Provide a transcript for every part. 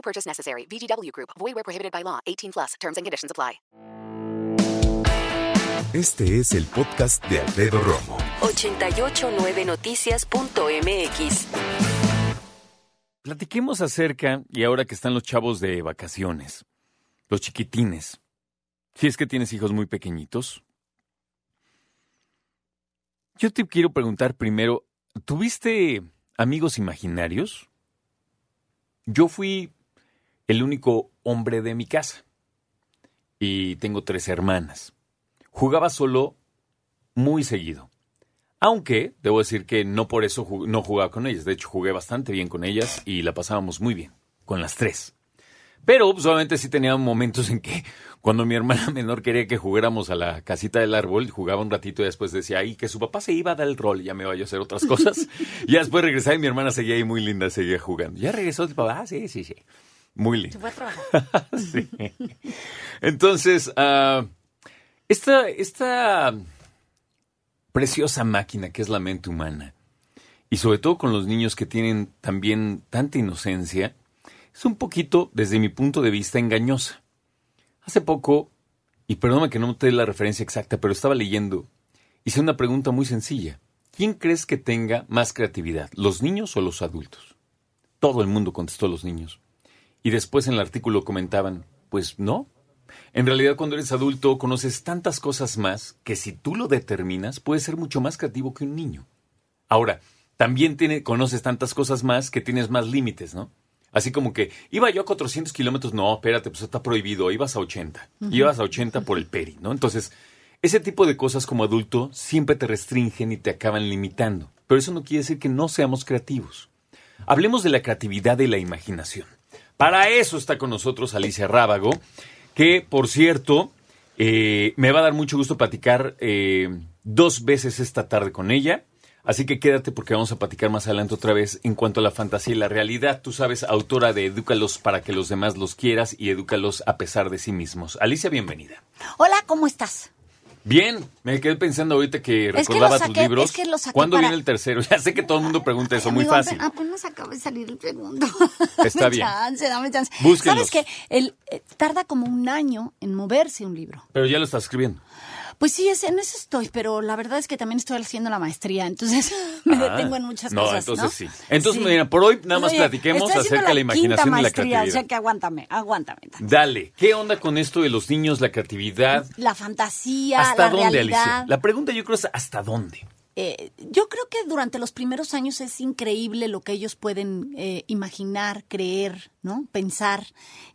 No purchase necessary. VGW Group. Void where prohibited by law. 18 plus. Terms and conditions apply. Este es el podcast de Alfredo Romo. 889noticias.mx. Platiquemos acerca, y ahora que están los chavos de vacaciones, los chiquitines, si es que tienes hijos muy pequeñitos, yo te quiero preguntar primero, ¿tuviste amigos imaginarios? Yo fui el único hombre de mi casa y tengo tres hermanas. Jugaba solo muy seguido. Aunque, debo decir que no por eso no jugaba con ellas. De hecho, jugué bastante bien con ellas y la pasábamos muy bien, con las tres. Pero, pues, obviamente sí tenía momentos en que cuando mi hermana menor quería que jugáramos a la casita del árbol, jugaba un ratito y después decía, ay, que su papá se iba a dar el rol y ya me iba yo a hacer otras cosas. y después regresaba y mi hermana seguía ahí muy linda, seguía jugando. Ya regresó el papá, ah, sí, sí, sí. Muy lindo. fue a trabajar. sí. Entonces, ah, esta, esta preciosa máquina que es la mente humana, y sobre todo con los niños que tienen también tanta inocencia, es un poquito, desde mi punto de vista, engañosa. Hace poco, y perdóname que no te dé la referencia exacta, pero estaba leyendo, hice una pregunta muy sencilla. ¿Quién crees que tenga más creatividad, los niños o los adultos? Todo el mundo contestó los niños. Y después en el artículo comentaban, pues no. En realidad cuando eres adulto conoces tantas cosas más que si tú lo determinas puedes ser mucho más creativo que un niño. Ahora, también tiene, conoces tantas cosas más que tienes más límites, ¿no? Así como que iba yo a 400 kilómetros, no, espérate, pues está prohibido, ibas a 80. Ibas a 80 por el peri, ¿no? Entonces, ese tipo de cosas como adulto siempre te restringen y te acaban limitando. Pero eso no quiere decir que no seamos creativos. Hablemos de la creatividad y la imaginación. Para eso está con nosotros Alicia Rábago, que por cierto, eh, me va a dar mucho gusto platicar eh, dos veces esta tarde con ella. Así que quédate porque vamos a platicar más adelante otra vez en cuanto a la fantasía y la realidad. Tú sabes, autora de Edúcalos para que los demás los quieras y edúcalos a pesar de sí mismos. Alicia, bienvenida. Hola, ¿cómo estás? Bien, me quedé pensando ahorita que Es que recordaba lo tus libros. es que lo saqué ¿Cuándo para- viene el tercero? Ya sé que todo el mundo pregunta eso, muy fácil. Apenas acaba de salir el segundo. Está Dame bien. chance, dame chance. Búsquenlos. ¿Sabes que el, eh, tarda como un año en moverse un libro? Pero ya lo estás escribiendo. Pues sí, en eso estoy, pero la verdad es que también estoy haciendo la maestría, entonces me Ah, detengo en muchas no, cosas. entonces ¿no? sí. Entonces, mira, por hoy nada más Oye, platiquemos acerca de la imaginación quinta y la maestría, creatividad. O sea que aguántame, aguántame. Dale, ¿qué onda con esto de los niños, la creatividad? La fantasía, ¿Hasta la dónde, realidad. Alicia? La pregunta yo creo es ¿hasta dónde? Eh, yo creo que durante los primeros años es increíble lo que ellos pueden eh, imaginar, creer, ¿no? Pensar,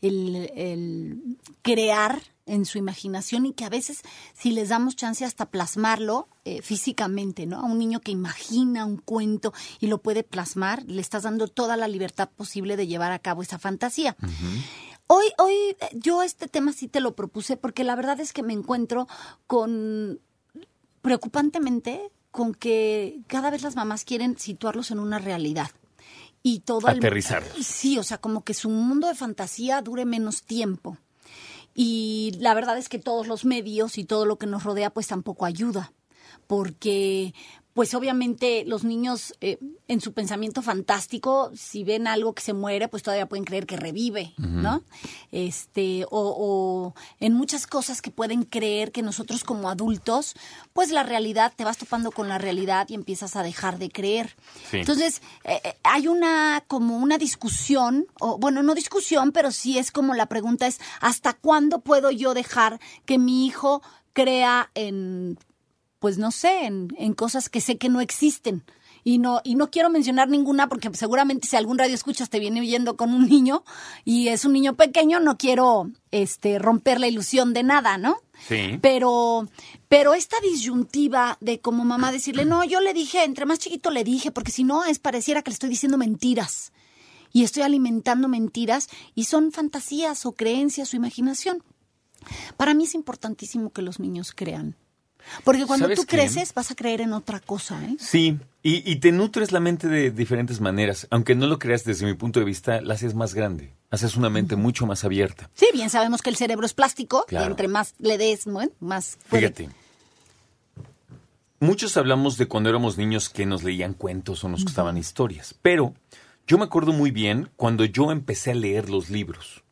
el, el crear en su imaginación y que a veces si les damos chance hasta plasmarlo eh, físicamente, ¿no? A un niño que imagina un cuento y lo puede plasmar, le estás dando toda la libertad posible de llevar a cabo esa fantasía. Hoy, hoy eh, yo este tema sí te lo propuse porque la verdad es que me encuentro con preocupantemente con que cada vez las mamás quieren situarlos en una realidad. Y todo el- Aterrizarlos. Sí, o sea, como que su mundo de fantasía dure menos tiempo. Y la verdad es que todos los medios y todo lo que nos rodea pues tampoco ayuda, porque pues obviamente los niños eh, en su pensamiento fantástico, si ven algo que se muere, pues todavía pueden creer que revive, ¿no? Este, o, o en muchas cosas que pueden creer que nosotros como adultos, pues la realidad, te vas topando con la realidad y empiezas a dejar de creer. Sí. Entonces, eh, eh, hay una, como una discusión, o bueno, no discusión, pero sí es como la pregunta es, ¿hasta cuándo puedo yo dejar que mi hijo crea en pues no sé, en, en cosas que sé que no existen. Y no, y no quiero mencionar ninguna porque seguramente si algún radio escuchas te viene oyendo con un niño y es un niño pequeño, no quiero este romper la ilusión de nada, ¿no? Sí. Pero, pero esta disyuntiva de como mamá decirle, no, yo le dije, entre más chiquito le dije, porque si no es pareciera que le estoy diciendo mentiras. y estoy alimentando mentiras y son fantasías o creencias o imaginación. Para mí es importantísimo que los niños crean. Porque cuando ¿Sabes tú qué? creces vas a creer en otra cosa, ¿eh? Sí, y, y te nutres la mente de diferentes maneras. Aunque no lo creas desde mi punto de vista, la haces más grande. Haces una mente mucho más abierta. Sí, bien sabemos que el cerebro es plástico Claro. y entre más le des, más puede- Fíjate. Muchos hablamos de cuando éramos niños que nos leían cuentos o nos gustaban historias. Pero yo me acuerdo muy bien cuando yo empecé a leer los libros.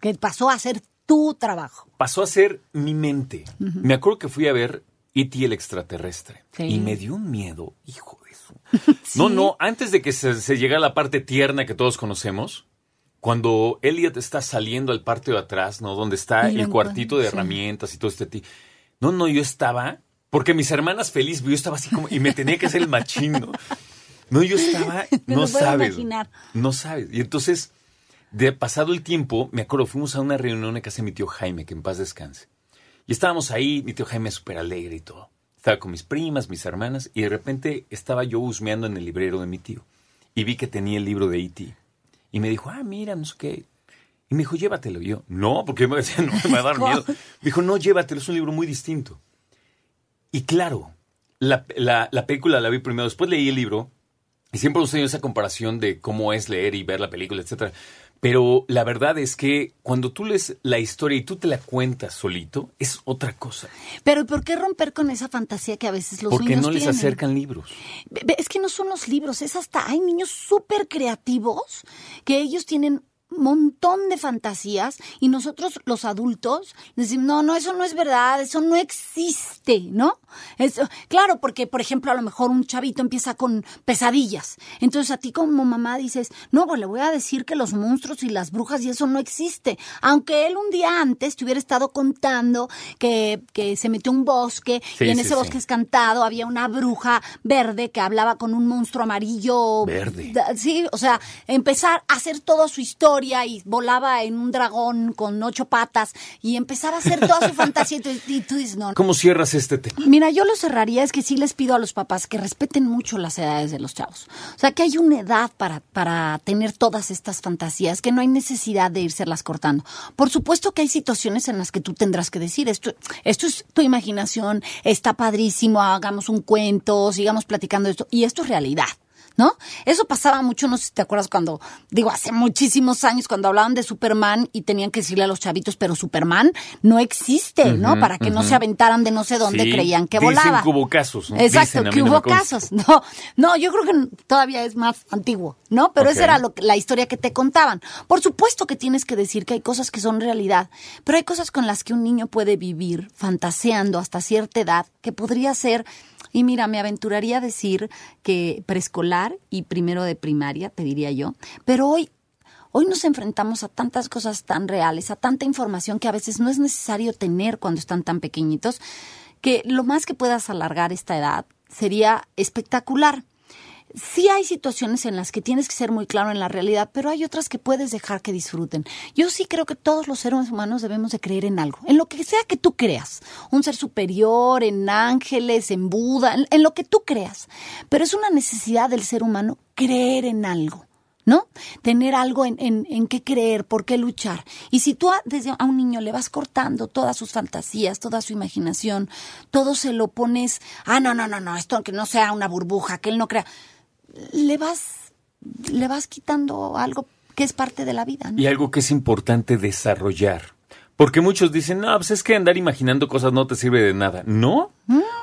que pasó a ser tu trabajo. pasó a ser mi mente. Me acuerdo que fui a ver E.T. el extraterrestre. Sí. Y me dio un miedo, hijo de eso. No, no, antes de que se, se llegara a la parte tierna que todos conocemos, cuando Elliot está saliendo al patio de atrás, ¿no? Donde está el cuartito de sí. herramientas y todo este tipo. No, no, yo estaba, porque mis hermanas feliz, yo estaba así como, y me tenía que hacer el machino. No, yo estaba, no sabes. imaginar. No sabes. Y entonces, de pasado el tiempo, me acuerdo, fuimos a una reunión en casa de mi tío Jaime, que en paz descanse. Y estábamos ahí, mi tío Jaime súper alegre y todo. Estaba con mis primas, mis hermanas, y de repente estaba yo husmeando en el librero de mi tío. Y vi que tenía el libro de E.T. Y me dijo, ah, mira, no sé qué. Y me dijo, llévatelo. Y yo, no, porque me decía, no, me va a dar miedo. Me dijo, no, llévatelo, es un libro muy distinto. Y claro, la, la, la película la vi primero, después leí el libro, y siempre tenido esa comparación de cómo es leer y ver la película, etcétera. Pero la verdad es que cuando tú lees la historia y tú te la cuentas solito, es otra cosa. Pero ¿por qué romper con esa fantasía que a veces los Porque niños no les acercan libros. Es que no son los libros, es hasta hay niños súper creativos que ellos tienen montón de fantasías y nosotros los adultos decimos, no, no, eso no es verdad, eso no existe, ¿no? Eso, claro, porque por ejemplo a lo mejor un chavito empieza con pesadillas, entonces a ti como mamá dices, no, pues le voy a decir que los monstruos y las brujas y eso no existe, aunque él un día antes te hubiera estado contando que, que se metió un bosque Sí, y en sí, ese sí. bosque cantado había una bruja verde que hablaba con un monstruo amarillo. Verde. Sí, o sea, empezar a hacer toda su historia y volaba en un dragón con ocho patas y empezar a hacer toda su fantasía y tú, y tú dices, no. ¿Cómo cierras este tema? Mira, yo lo cerraría, es que sí les pido a los papás que respeten mucho las edades de los chavos. O sea, que hay una edad para, para tener todas estas fantasías, que no hay necesidad de irselas cortando. Por supuesto que hay situaciones en las que tú tendrás que decir, esto, esto es tu imaginación, está padrísimo, hagamos un cuento, sigamos platicando esto, y esto es realidad. ¿No? Eso pasaba mucho, no sé si te acuerdas cuando, digo, hace muchísimos años, cuando hablaban de Superman y tenían que decirle a los chavitos, pero Superman no existe, ¿no? Para que no se aventaran de no sé dónde Sí, creían que dicen volaba. que hubo casos, ¿no? Exacto, Dicen, que no hubo consta. casos. No, no, yo creo que todavía es más antiguo, ¿no? Pero esa era lo la historia que te contaban. Por supuesto que tienes que decir que hay cosas que son realidad, pero hay cosas con las que un niño puede vivir fantaseando hasta cierta edad que podría ser y mira, me aventuraría a decir que preescolar y primero de primaria, te diría yo, pero hoy Hoy nos enfrentamos a tantas cosas tan reales, a tanta información que a veces no es necesario tener cuando están tan pequeñitos, que lo más que puedas alargar esta edad sería espectacular. Sí hay situaciones en las que tienes que ser muy claro en la realidad, pero hay otras que puedes dejar que disfruten. Yo sí creo que todos los seres humanos debemos de creer en algo, en lo que sea que tú creas, un ser superior, en ángeles, en Buda, en, lo que tú creas. Pero es una necesidad del ser humano creer en algo. ¿no? Tener algo en, en, en qué creer, por qué luchar. Y si tú desde a un niño le vas cortando todas sus fantasías, toda su imaginación, todo se lo pones, ah, no, no, no, no, esto que no sea una burbuja, que él no crea, le vas, le vas quitando algo que es parte de la vida, ¿no? Y algo que es importante desarrollar. Porque muchos dicen, no, pues es que andar imaginando cosas no te sirve de nada. ¿No?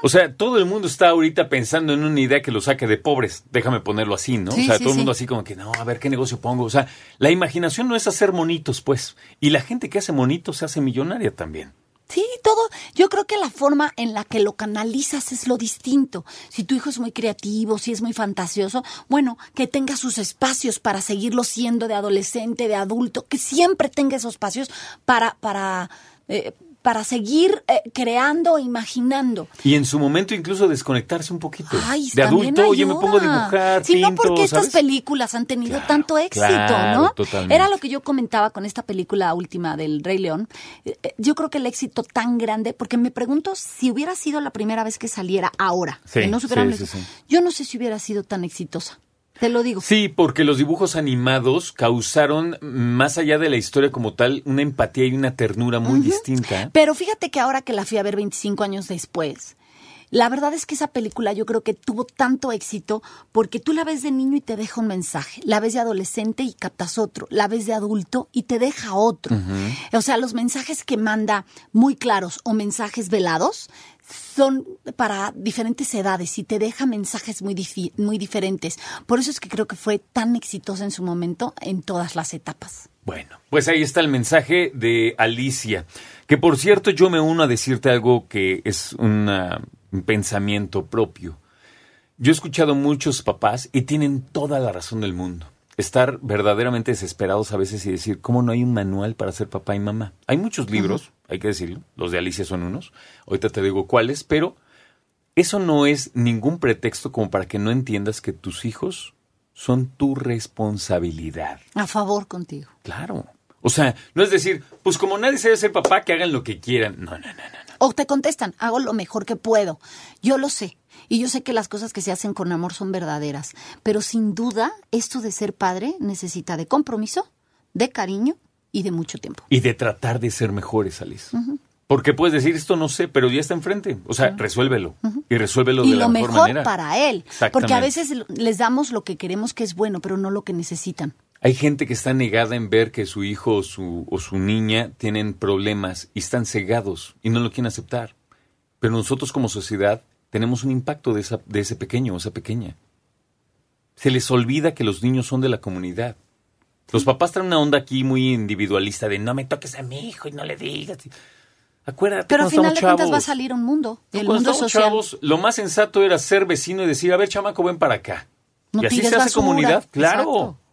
O sea, todo el mundo está ahorita pensando en una idea que lo saque de pobres. Déjame ponerlo así, ¿no? Sí, o sea, sí, todo el mundo sí. así como que, no, a ver qué negocio pongo. O sea, la imaginación no es hacer monitos, pues. Y la gente que hace monitos se hace millonaria también. Sí, todo. Yo creo que la forma en la que lo canalizas es lo distinto. Si tu hijo es muy creativo, si es muy fantasioso, bueno, que tenga sus espacios para seguirlo siendo de adolescente, de adulto, que siempre tenga esos espacios para, para, eh, para seguir eh, creando, imaginando. Y en su momento incluso desconectarse un poquito. Ay, de adulto, oye, me pongo a dibujar, Sí, no porque estas películas han tenido Claro, tanto éxito, claro, ¿no? totalmente. Era lo que yo comentaba con esta película última del Rey León. Eh, eh, Yo creo que el éxito tan grande, porque me pregunto si hubiera sido la primera vez que saliera ahora, Sí, que no sí, sí. yo no sé si hubiera sido tan exitosa. Te lo digo. Sí, porque los dibujos animados causaron, más allá de la historia como tal, una empatía y una ternura muy distinta. Pero fíjate que ahora que la fui a ver 25 años después, la verdad es que esa película yo creo que tuvo tanto éxito porque tú la ves de niño y te deja un mensaje, la ves de adolescente y captas otro, la ves de adulto y te deja otro. O sea, los mensajes que manda muy claros o mensajes velados son para diferentes edades y te deja mensajes muy, muy diferentes. Por eso es que creo que fue tan exitosa en su momento en todas las etapas. Bueno, pues ahí está el mensaje de Alicia. Que por cierto, yo me uno a decirte algo que es una- un pensamiento propio. Yo he escuchado muchos papás y tienen toda la razón del mundo. Estar verdaderamente desesperados a veces y decir, ¿cómo no hay un manual para ser papá y mamá? Hay muchos libros, hay que decirlo, los de Alicia son unos, ahorita te digo cuáles, pero eso no es ningún pretexto como para que no entiendas que tus hijos son tu responsabilidad. A favor contigo. Claro. O sea, no es decir, pues como nadie sabe ser papá, que hagan lo que quieran. No, no, no, no. O te contestan, hago lo mejor que puedo. Yo lo sé. Y yo sé que las cosas que se hacen con amor son verdaderas. Pero sin duda, esto de ser padre necesita de compromiso, de cariño y de mucho tiempo. Y de tratar de ser mejores, Alice. Porque puedes decir, esto no sé, pero ya está enfrente. O sea, resuélvelo. Y resuélvelo y de la lo mejor, mejor manera. para él. Porque a veces les damos lo que queremos que es bueno, pero no lo que necesitan. Hay gente que está negada en ver que su hijo o su, o su niña tienen problemas y están cegados y no lo quieren aceptar. Pero nosotros como sociedad tenemos un impacto de, esa, de ese pequeño o esa pequeña. Se les olvida que los niños son de la comunidad. Los papás traen una onda aquí muy individualista de no me toques a mi hijo y no le digas. Acuérdate, Pero al final de cuentas va a salir un mundo. El mundo social. chavos, lo más sensato era ser vecino y decir, a ver, chamaco, ven para acá. No y así se hace basura. comunidad, claro. Exacto.